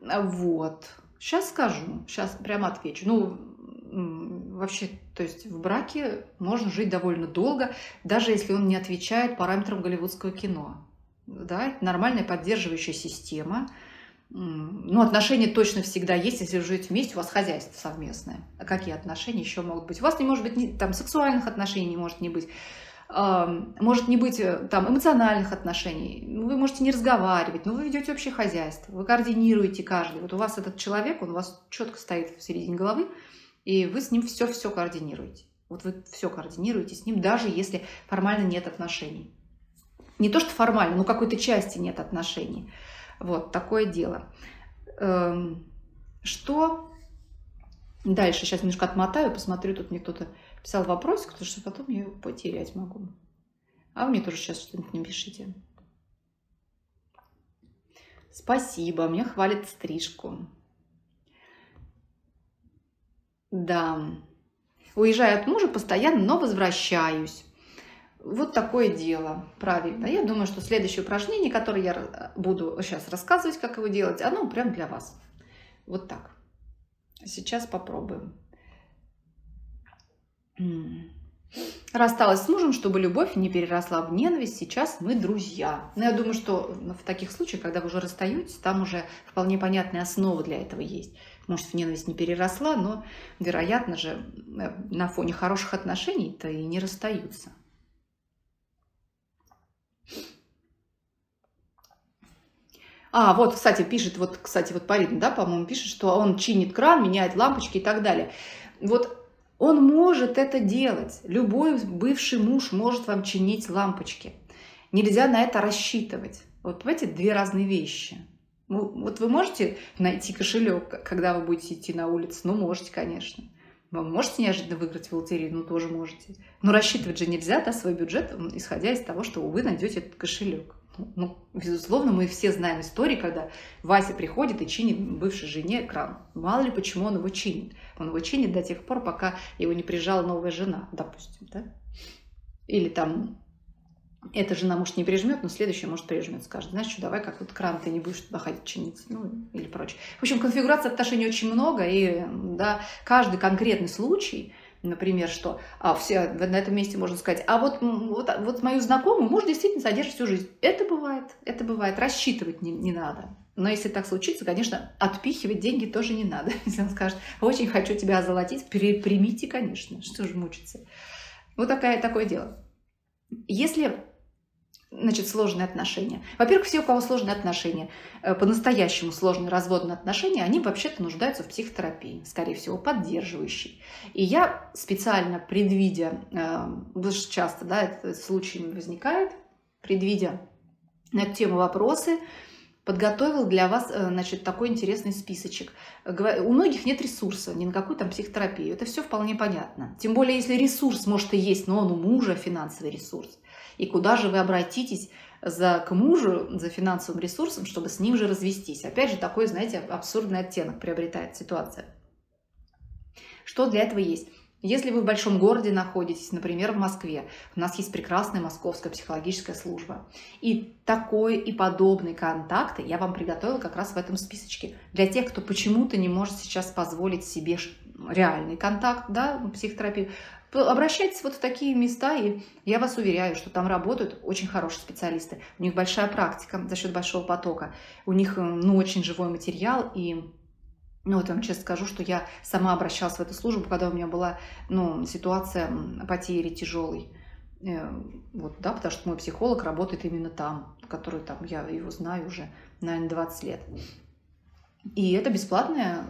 Вот. Сейчас скажу, сейчас прямо отвечу. Ну, вообще, то есть в браке можно жить довольно долго, даже если он не отвечает параметрам голливудского кино. Да, нормальная поддерживающая система. Ну, отношения точно всегда есть, если вы живете вместе, у вас хозяйство совместное. А какие отношения еще могут быть? У вас не может быть, там, сексуальных отношений не может не быть может не быть э, там эмоциональных отношений, ну, вы можете не разговаривать, но вы ведете общее хозяйство, вы координируете каждый. Вот у вас этот человек, он у вас четко стоит в середине головы, и вы с ним все-все координируете. Вот вы все координируете с ним, даже если формально нет отношений. Не то, что формально, но какой-то части нет отношений. Вот, такое дело. Эм, что дальше? Сейчас немножко отмотаю, посмотрю, тут мне кто-то писал вопросик, потому что потом я его потерять могу. А вы мне тоже сейчас что-нибудь не пишите. Спасибо, мне хвалит стрижку. Да. Уезжаю от мужа постоянно, но возвращаюсь. Вот такое дело, правильно. Я думаю, что следующее упражнение, которое я буду сейчас рассказывать, как его делать, оно прям для вас. Вот так. Сейчас попробуем. Рассталась с мужем, чтобы любовь не переросла в ненависть. Сейчас мы друзья. Но я думаю, что в таких случаях, когда вы уже расстаетесь, там уже вполне понятная основа для этого есть. Может, в ненависть не переросла, но, вероятно же, э, на фоне хороших отношений-то и не расстаются. А, вот, кстати, пишет, вот, кстати, вот Парин, да, по-моему, пишет, что он чинит кран, меняет лампочки и так далее. Вот он может это делать. Любой бывший муж может вам чинить лампочки. Нельзя на это рассчитывать. Вот понимаете, две разные вещи. Ну, вот вы можете найти кошелек, когда вы будете идти на улицу? Ну, можете, конечно. Вы можете неожиданно выиграть в лотерею? Ну, тоже можете. Но рассчитывать же нельзя, да, свой бюджет, исходя из того, что вы найдете этот кошелек. Ну, безусловно, мы все знаем истории, когда Вася приходит и чинит бывшей жене кран. Мало ли, почему он его чинит. Он его чинит до тех пор, пока его не прижала новая жена, допустим, да? Или там эта жена, может, не прижмет, но следующая, может, прижмет, скажет, знаешь что, давай как вот кран ты не будешь туда ходить чиниться, ну, или прочее. В общем, конфигураций отношений очень много, и, да, каждый конкретный случай – Например, что а, все на этом месте можно сказать, а вот, вот, вот мою знакомую муж действительно содержит всю жизнь. Это бывает, это бывает. Рассчитывать не, не надо. Но если так случится, конечно, отпихивать деньги тоже не надо. <laughs> Если он скажет, очень хочу тебя озолотить, примите, конечно, что же мучиться. Вот такая, такое дело. Если значит, сложные отношения. Во-первых, все, у кого сложные отношения, э, по-настоящему сложные разводные отношения, они вообще-то нуждаются в психотерапии, скорее всего, поддерживающей. И я специально, предвидя, э, часто да, этот случай возникает, предвидя на эту тему вопросы, подготовил для вас э, значит, такой интересный списочек. У многих нет ресурса ни на какую там психотерапию. Это все вполне понятно. Тем более, если ресурс, может, и есть, но он у мужа финансовый ресурс и куда же вы обратитесь за, к мужу за финансовым ресурсом, чтобы с ним же развестись. Опять же, такой, знаете, абсурдный оттенок приобретает ситуация. Что для этого есть? Если вы в большом городе находитесь, например, в Москве, у нас есть прекрасная московская психологическая служба. И такой и подобные контакты я вам приготовила как раз в этом списочке. Для тех, кто почему-то не может сейчас позволить себе реальный контакт, да, психотерапию, Обращайтесь вот в такие места, и я вас уверяю, что там работают очень хорошие специалисты. У них большая практика за счет большого потока. У них ну, очень живой материал, и ну, вот я вам честно скажу, что я сама обращалась в эту службу, когда у меня была ну, ситуация потери тяжелой. Э, вот, да, потому что мой психолог работает именно там, который там, я его знаю уже, наверное, 20 лет. И это бесплатная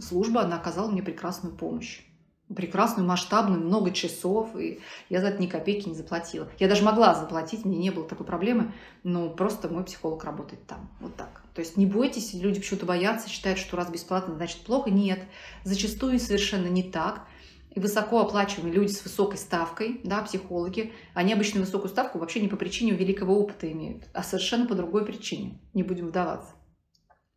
служба, она оказала мне прекрасную помощь прекрасную, масштабную, много часов, и я за это ни копейки не заплатила. Я даже могла заплатить, мне не было такой проблемы, но просто мой психолог работает там. Вот так. То есть не бойтесь, люди почему-то боятся, считают, что раз бесплатно, значит плохо. Нет, зачастую совершенно не так. и высокооплачиваемые люди с высокой ставкой, да, психологи, они обычно высокую ставку вообще не по причине великого опыта имеют, а совершенно по другой причине. Не будем вдаваться.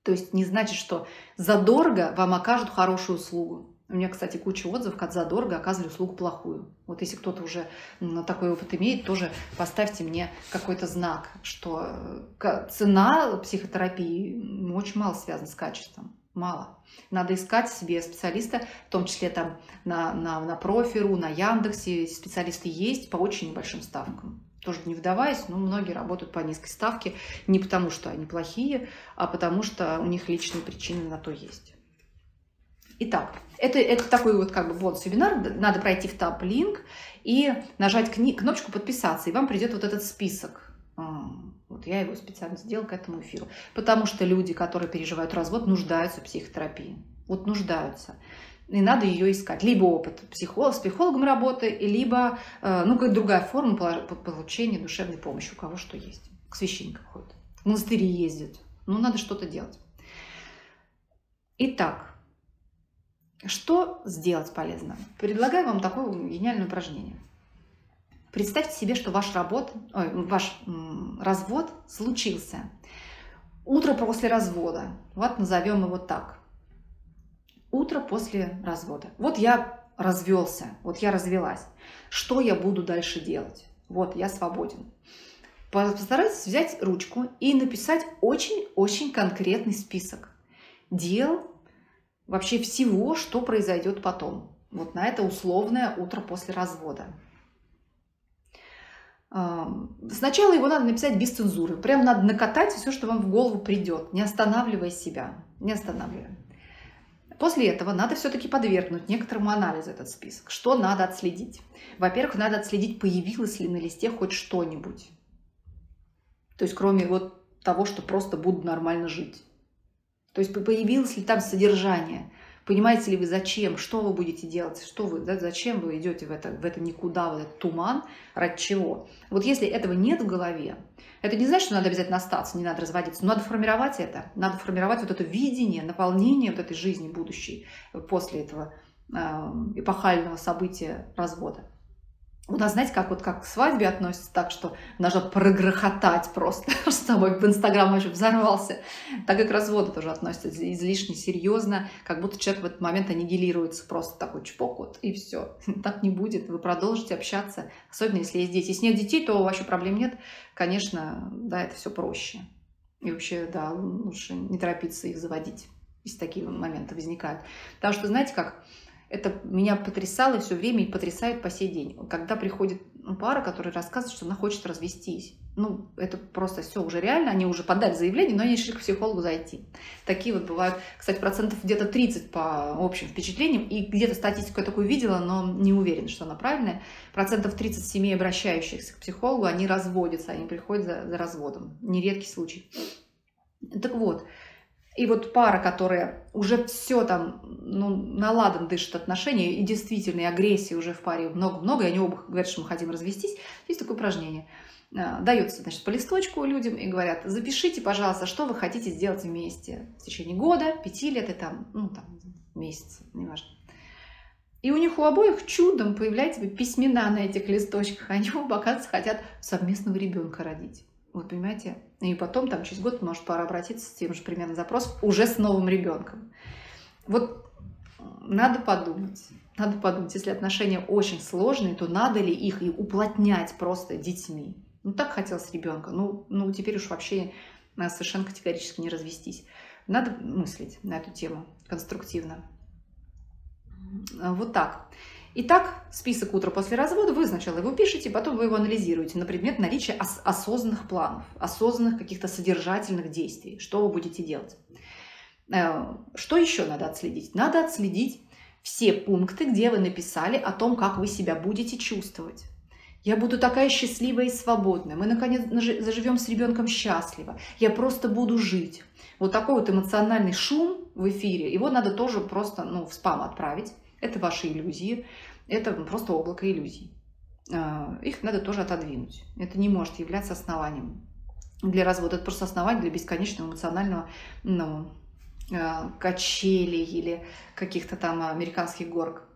То есть не значит, что задорого вам окажут хорошую услугу. У меня, кстати, куча отзывов, как задорого оказывали услугу плохую. Вот если кто-то уже такой опыт имеет, тоже поставьте мне какой-то знак, что э, цена психотерапии очень мало связана с качеством мало. Надо искать себе специалиста, в том числе там на, на, на Профиру, на Яндексе. Специалисты есть по очень небольшим ставкам. Тоже не вдаваясь, но многие работают по низкой ставке не потому, что они плохие, а потому что у них личные причины на то есть. Итак, это, это такой вот как бы бонус-вебинар. Надо пройти в таб линк и нажать кни- кнопочку подписаться, и вам придет вот этот список вот я его специально сделала к этому эфиру. Потому что люди, которые переживают развод, нуждаются в психотерапии. Вот нуждаются. И надо ее искать. Либо опыт психолог, с психологом работы, либо э, ну, какая-то другая форма получения душевной помощи. У кого что есть. К священникам ходят. В монастыри ездят. Ну, надо что-то делать. Итак, что сделать полезно? Предлагаю вам такое гениальное упражнение – Представьте себе, что ваш, работ, ой, ваш развод случился. Утро после развода. Вот назовем его так. Утро после развода. Вот я развелся, вот я развелась. Что я буду дальше делать? Вот, я свободен. Постарайтесь взять ручку и написать очень-очень конкретный список дел, вообще всего, что произойдет потом. Вот на это условное утро после развода. Сначала его надо написать без цензуры. Прям надо накатать все, что вам в голову придет, не останавливая себя. Не останавливая. После этого надо все-таки подвергнуть некоторому анализу этот список. Что надо отследить? Во-первых, надо отследить, появилось ли на листе хоть что-нибудь. То есть кроме вот того, что просто буду нормально жить. То есть появилось ли там содержание. Понимаете ли вы, зачем, что вы будете делать, что вы, да, зачем вы идете в это, в это никуда, в этот туман, ради чего. Вот если этого нет в голове, это не значит, что надо обязательно остаться, не надо разводиться, но надо формировать это, надо формировать вот это видение, наполнение вот этой жизни будущей после этого э, эпохального события развода. У нас, знаете, как вот как к свадьбе относятся так, что нужно прогрохотать просто, <laughs> чтобы в Инстаграм вообще взорвался. Так и к разводу тоже относятся излишне серьезно, как будто человек в этот момент аннигилируется просто такой чпок вот, и все. <laughs> Так не будет. Вы продолжите общаться, особенно если есть дети. Если нет детей, то вообще проблем нет. Конечно, да, это все проще. И вообще, да, лучше не торопиться их заводить, если такие моменты возникают. Потому что, знаете как, это меня потрясало все время и потрясает по сей день. Когда приходит пара, которая рассказывает, что она хочет развестись. Ну, это просто все уже реально, они уже подали заявление, но они решили к психологу зайти. Такие вот бывают, кстати, процентов где-то 30 по общим впечатлениям, и где-то статистику я такую видела, но не уверена, что она правильная. Процентов 30 семей, обращающихся к психологу, они разводятся, они приходят за, за разводом. Нередкий случай. Так вот, и вот пара, которая уже все там, ну, наладан дышит отношения, и действительно, и агрессии уже в паре много-много, и они оба говорят, что мы хотим развестись, есть такое упражнение. А, дается, значит, по листочку людям и говорят, запишите, пожалуйста, что вы хотите сделать вместе в течение года, пяти лет и там, ну, там, месяца, неважно. И у них у обоих чудом появляются письмена на этих листочках. Они оба, оказывается, хотят совместного ребенка родить. Вот понимаете? И потом, там, через год, может, пора обратиться с тем же примерно запросом, уже с новым ребенком. Вот надо подумать. Надо подумать, если отношения очень сложные, то надо ли их и уплотнять просто детьми. Ну, так хотелось ребенка. Ну, ну теперь уж вообще надо совершенно категорически не развестись. Надо мыслить на эту тему конструктивно. Вот так. Итак, список утра после развода, вы сначала его пишете, потом вы его анализируете на предмет наличия ос- осознанных планов, осознанных каких-то содержательных действий, что вы будете делать. Э, что еще надо отследить? Надо отследить все пункты, где вы написали о том, как вы себя будете чувствовать. Я буду такая счастливая и свободная. Мы, наконец, заживем с ребенком счастливо. Я просто буду жить. Вот такой вот эмоциональный шум в эфире, его надо тоже просто ну, в спам отправить. Это ваши иллюзии, это просто облако иллюзий. А, их надо тоже отодвинуть. Это не может являться основанием для развода. Это просто основание для бесконечного эмоционального ну, а, качелей или каких-то там американских горок.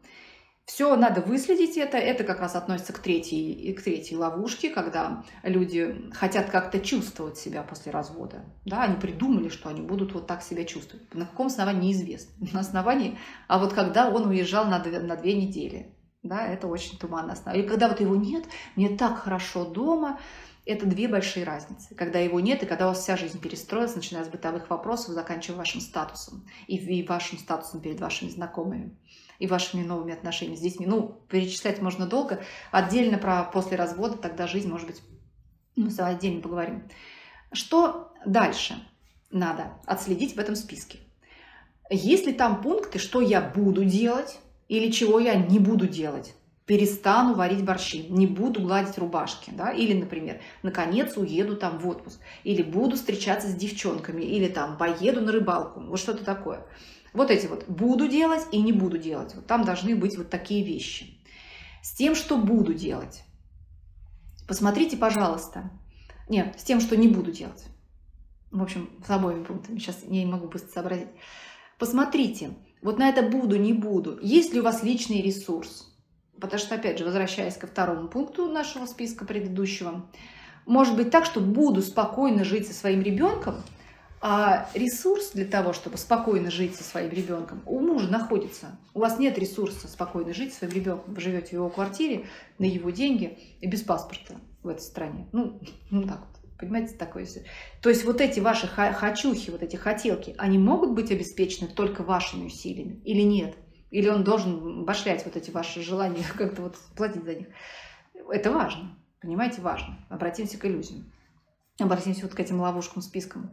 Все, надо выследить это. Это как раз относится к третьей, к третьей ловушке, когда люди хотят как-то чувствовать себя после развода. Да, они придумали, что они будут вот так себя чувствовать. На каком основании неизвестно. На основании, а вот когда он уезжал на на две недели. Да, это очень туманно основа. И когда вот его нет, мне так хорошо дома, это две большие разницы. Когда его нет, и когда у вас вся жизнь перестроилась, начиная с бытовых вопросов, заканчивая вашим статусом. И вашим статусом перед вашими знакомыми и вашими новыми отношениями с детьми. Ну, перечислять можно долго. Отдельно про после развода, тогда жизнь, может быть, мы с вами отдельно поговорим. Что дальше надо отследить в этом списке? Есть ли там пункты, что я буду делать или чего я не буду делать? перестану варить борщи, не буду гладить рубашки, да, или, например, наконец уеду там в отпуск, или буду встречаться с девчонками, или там поеду на рыбалку, вот что-то такое. Вот эти вот буду делать и не буду делать. Вот там должны быть вот такие вещи. С тем, что буду делать. Посмотрите, пожалуйста. Нет, с тем, что не буду делать. В общем, с обоими пунктами. Сейчас я не могу быстро сообразить. Посмотрите, вот на это буду, не буду. Есть ли у вас личный ресурс? Потому что, опять же, возвращаясь ко второму пункту нашего списка предыдущего, может быть так, что буду спокойно жить со своим ребенком, а ресурс для того, чтобы спокойно жить со своим ребенком, у мужа находится. У вас нет ресурса спокойно жить со своим ребенком. Вы живете в его квартире, на его деньги и без паспорта в этой стране. Ну, ну так вот. Понимаете, такое. То есть вот эти ваши хочухи, вот эти хотелки, они могут быть обеспечены только вашими усилиями или нет? Или он должен башлять вот эти ваши желания, <laughs> как-то вот платить за них? Это важно. Понимаете, важно. Обратимся к иллюзиям. Обратимся вот к этим ловушкам, спискам.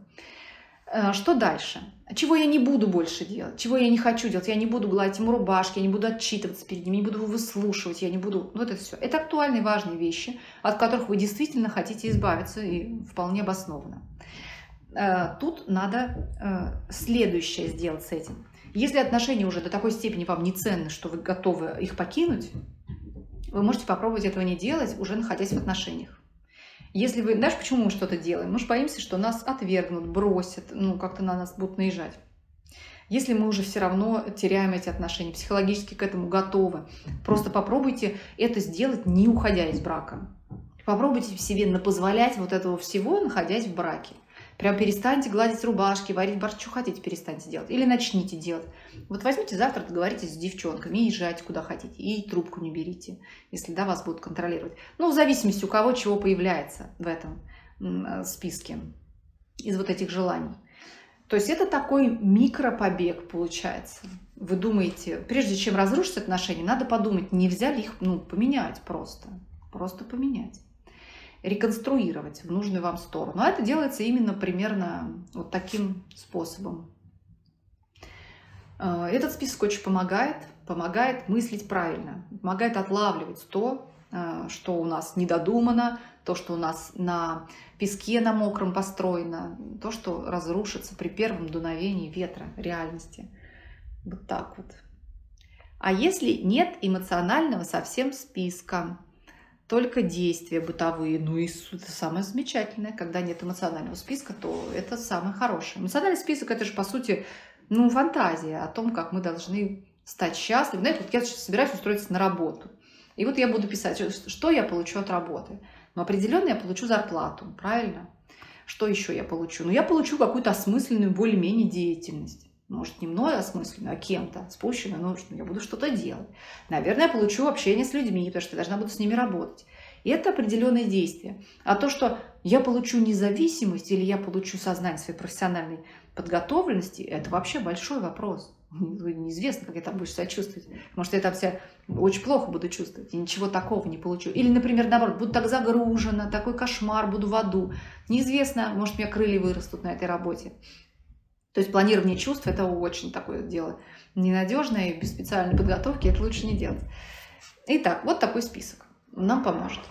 Э, что дальше? Чего я не буду больше делать? Чего я не хочу делать? Я не буду гладить ему рубашки, я не буду отчитываться перед ним, не буду его выслушивать, я не буду... Ну, это все. Это актуальные, важные вещи, от которых вы действительно хотите избавиться и вполне обоснованно. Э, тут надо э, следующее сделать с этим. Если отношения уже до такой степени вам не ценны, что вы готовы их покинуть, вы можете попробовать этого не делать, уже находясь в отношениях. Если вы, знаешь, почему мы что-то делаем? Мы же боимся, что нас отвергнут, бросят, ну, как-то на нас будут наезжать. Если мы уже все равно теряем эти отношения, психологически к этому готовы, просто попробуйте это сделать, не уходя из брака. Попробуйте себе позволять вот этого всего, находясь в браке. Прям перестаньте гладить рубашки, варить борщ, что хотите, перестаньте делать. Или начните делать. Вот возьмите завтра, договоритесь с девчонками и езжайте куда хотите. И трубку не берите, если да, вас будут контролировать. Ну, в зависимости у кого чего появляется в этом э, списке из вот этих желаний. То есть это такой микропобег получается. Вы думаете, прежде чем разрушить отношения, надо подумать, нельзя ли их ну, поменять просто. Просто поменять реконструировать в нужную вам сторону. А это делается именно примерно вот таким способом. Э, этот список очень помогает, помогает мыслить правильно, помогает отлавливать то, э, что у нас недодумано, то, что у нас на песке на мокром построено, то, что разрушится при первом дуновении ветра реальности. Вот так вот. А если нет эмоционального совсем списка, только действия бытовые. Ну и это самое замечательное. Когда нет эмоционального списка, то это самое хорошее. Эмоциональный список – это же, по сути, ну, фантазия о том, как мы должны стать счастливы. Знаете, вот я сейчас собираюсь устроиться на работу. И вот я буду писать, что я получу от работы. Ну, определенно я получу зарплату, правильно? Что еще я получу? Ну, я получу какую-то осмысленную более-менее деятельность может, не мной осмысленную, а кем-то спущенную, но что я буду что-то делать. Наверное, я получу общение с людьми, потому что я должна буду с ними работать. И это определенные действия. А то, что я получу независимость или я получу сознание своей профессиональной подготовленности, это вообще большой вопрос. Неизвестно, как я там буду себя чувствовать. Может, я там себя очень плохо буду чувствовать и ничего такого не получу. Или, например, наоборот, буду так загружена, такой кошмар, буду в аду. Неизвестно, может, у меня крылья вырастут на этой работе. То есть планирование чувств – это очень такое дело ненадежное, и без специальной подготовки это лучше не делать. Итак, вот такой список нам поможет.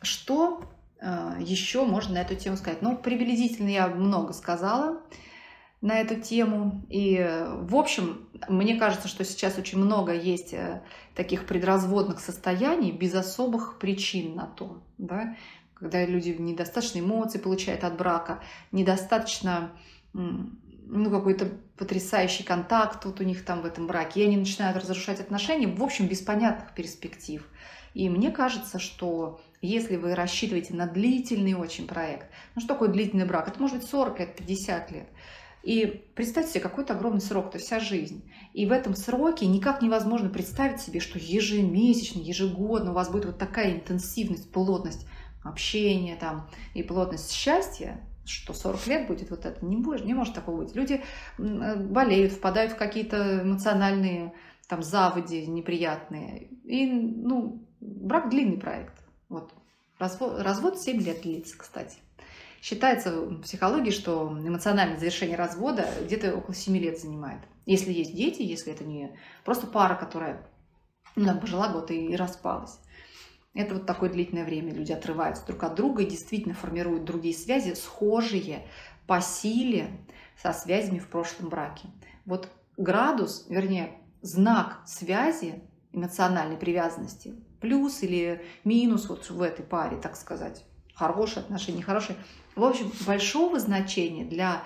Что э, еще можно на эту тему сказать? Ну, приблизительно я много сказала на эту тему. И, в общем, мне кажется, что сейчас очень много есть э, таких предразводных состояний без особых причин на то. Да? Когда люди недостаточно эмоций получают от брака, недостаточно ну, какой-то потрясающий контакт вот у них там в этом браке, и они начинают разрушать отношения, в общем, без понятных перспектив. И мне кажется, что если вы рассчитываете на длительный очень проект, ну что такое длительный брак? Это может быть 40 лет, 50 лет. И представьте себе, какой-то огромный срок, это вся жизнь. И в этом сроке никак невозможно представить себе, что ежемесячно, ежегодно у вас будет вот такая интенсивность, плотность общения там, и плотность счастья, что 40 лет будет вот это. Не, будет, не может такого быть. Люди э, болеют, впадают в какие-то эмоциональные там заводи неприятные. И, ну, брак длинный проект. Вот. Развод, развод 7 лет длится, кстати. Считается в психологии, что эмоциональное завершение развода где-то около 7 лет занимает. Если есть дети, если это не просто пара, которая ну, пожила год и распалась. Это вот такое длительное время. Люди отрываются друг от друга и действительно формируют другие связи, схожие по силе со связями в прошлом браке. Вот градус, вернее, знак связи эмоциональной привязанности, плюс или минус вот в этой паре, так сказать, хорошие отношения, нехорошие. В общем, большого значения для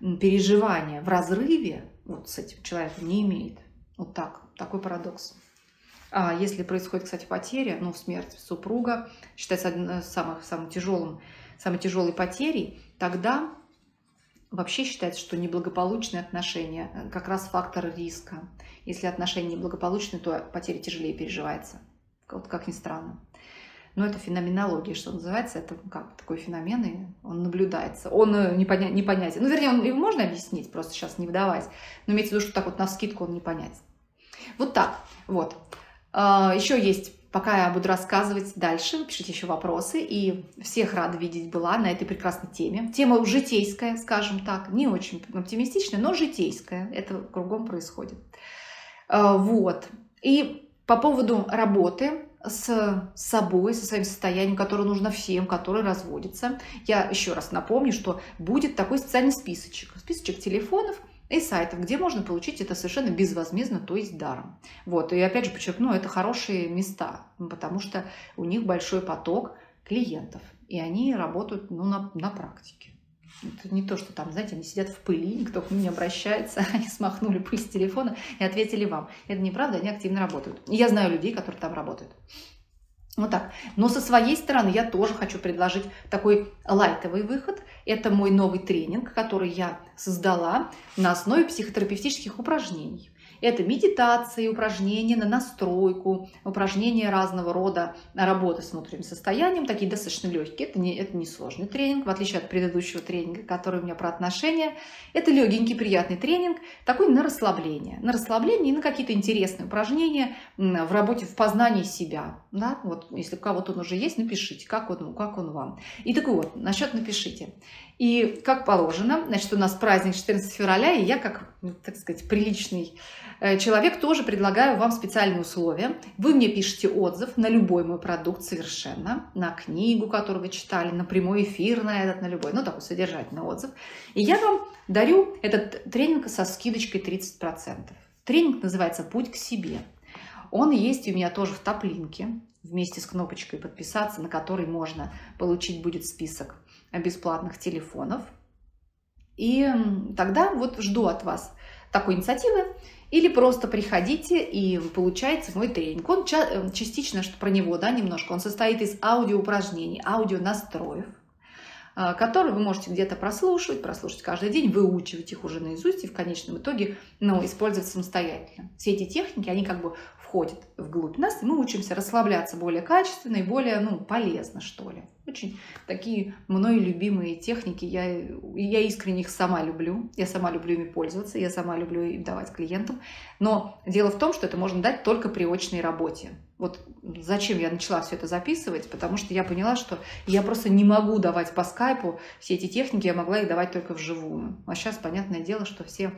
переживания в разрыве вот с этим человеком не имеет. Вот так, такой парадокс. А если происходит, кстати, потеря, ну, смерть супруга, считается одной из самых, самым тяжелым, самой тяжелой потерей, тогда вообще считается, что неблагополучные отношения э, как раз фактор риска. Если отношения неблагополучные, то потеря тяжелее переживается. Вот как ни странно. Но это феноменология, что называется, это как такой феномен, и он наблюдается. Он э, непоня... непонятен. Ну, вернее, он, его можно объяснить, просто сейчас не вдаваясь. Но имеется в виду, что так вот на скидку он непонятен. Вот так, вот. А, еще есть, пока я буду рассказывать дальше, пишите еще вопросы. И всех рада видеть была на этой прекрасной теме. Тема житейская, скажем так, не очень оптимистичная, но житейская. Это кругом происходит. А, вот. И по поводу работы с собой, со своим состоянием, которое нужно всем, которые разводятся. Я еще раз напомню, что будет такой специальный списочек. Списочек телефонов – и сайтов, где можно получить это совершенно безвозмездно, то есть даром. Вот, и опять же подчеркну, это хорошие места, потому что у них большой поток клиентов, и они работают ну, на, на практике. Это не то, что там, знаете, они сидят в пыли, никто к ним не обращается, <laughs> они смахнули пыль с телефона и ответили вам. Это неправда, они активно работают. И я знаю людей, которые там работают. Вот так. Но со своей стороны я тоже хочу предложить такой лайтовый выход. Это мой новый тренинг, который я создала на основе психотерапевтических упражнений. Это медитации, упражнения на настройку, упражнения разного рода работы с внутренним состоянием, такие достаточно легкие. Это не, это не сложный тренинг, в отличие от предыдущего тренинга, который у меня про отношения. Это легенький, приятный тренинг, такой на расслабление. На расслабление и на какие-то интересные упражнения в работе, в познании себя. Да? Вот, если у кого-то он уже есть, напишите, как он, как он вам. И так вот, насчет напишите. И как положено, значит, у нас праздник 14 февраля, и я, как, так сказать, приличный Э, человек, тоже предлагаю вам специальные условия. Вы мне пишете отзыв на любой мой продукт совершенно, на книгу, которую вы читали, на прямой эфир на этот, на любой, ну такой содержательный отзыв. И я вам дарю этот тренинг со скидочкой 30%. Тренинг называется «Путь к себе». Он есть у меня тоже в топлинке, вместе с кнопочкой «Подписаться», на которой можно получить будет список бесплатных телефонов. И тогда вот жду от вас такой инициативы. Или просто приходите и вы получаете мой тренинг. Он э, частично, что про него, да, немножко, он состоит из аудиоупражнений, аудионастроев, э, которые вы можете где-то прослушивать, прослушать каждый день, выучивать их уже наизусть и в конечном итоге ну, использовать самостоятельно. Все эти техники, они как бы входят вглубь нас, и мы учимся расслабляться более качественно и более ну, полезно, что ли. Очень такие мной любимые техники. Я, я искренне их сама люблю. Я сама люблю ими пользоваться, я сама люблю им давать клиентам. Но дело в том, что это можно дать только при очной работе. Вот зачем я начала все это записывать? Потому что я поняла, что я просто не могу давать по скайпу все эти техники, я могла их давать только вживую. А сейчас, понятное дело, что все,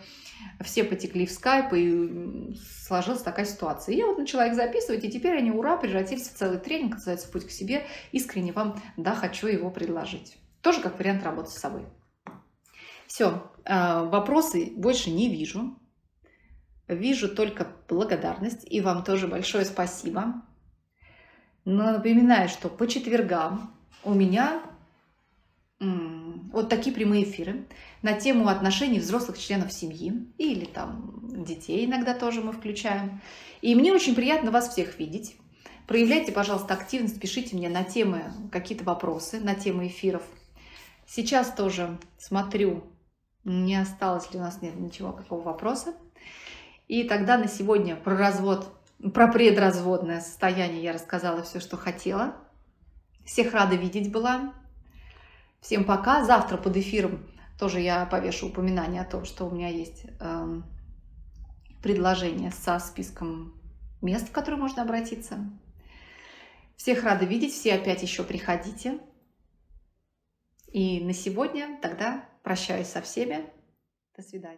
все потекли в скайп, и сложилась такая ситуация. И я вот начала их записывать, и теперь они, ура, превратились в целый тренинг, называется «Путь к себе». Искренне вам, да, хочу его предложить. Тоже как вариант работы с собой. Все, а, вопросы больше не вижу. Вижу только благодарность, и вам тоже большое спасибо. Но напоминаю, что по четвергам у меня вот такие прямые эфиры на тему отношений взрослых членов семьи или там детей иногда тоже мы включаем. И мне очень приятно вас всех видеть. Проявляйте, пожалуйста, активность, пишите мне на темы, какие-то вопросы, на темы эфиров. Сейчас тоже смотрю, не осталось ли у нас нет ничего, какого вопроса. И тогда на сегодня про развод, про предразводное состояние я рассказала все, что хотела. Всех рада видеть была. Всем пока. Завтра под эфиром тоже я повешу упоминание о том, что у меня есть э, предложение со списком мест, в которые можно обратиться. Всех рада видеть, все опять еще приходите. И на сегодня тогда прощаюсь со всеми. До свидания.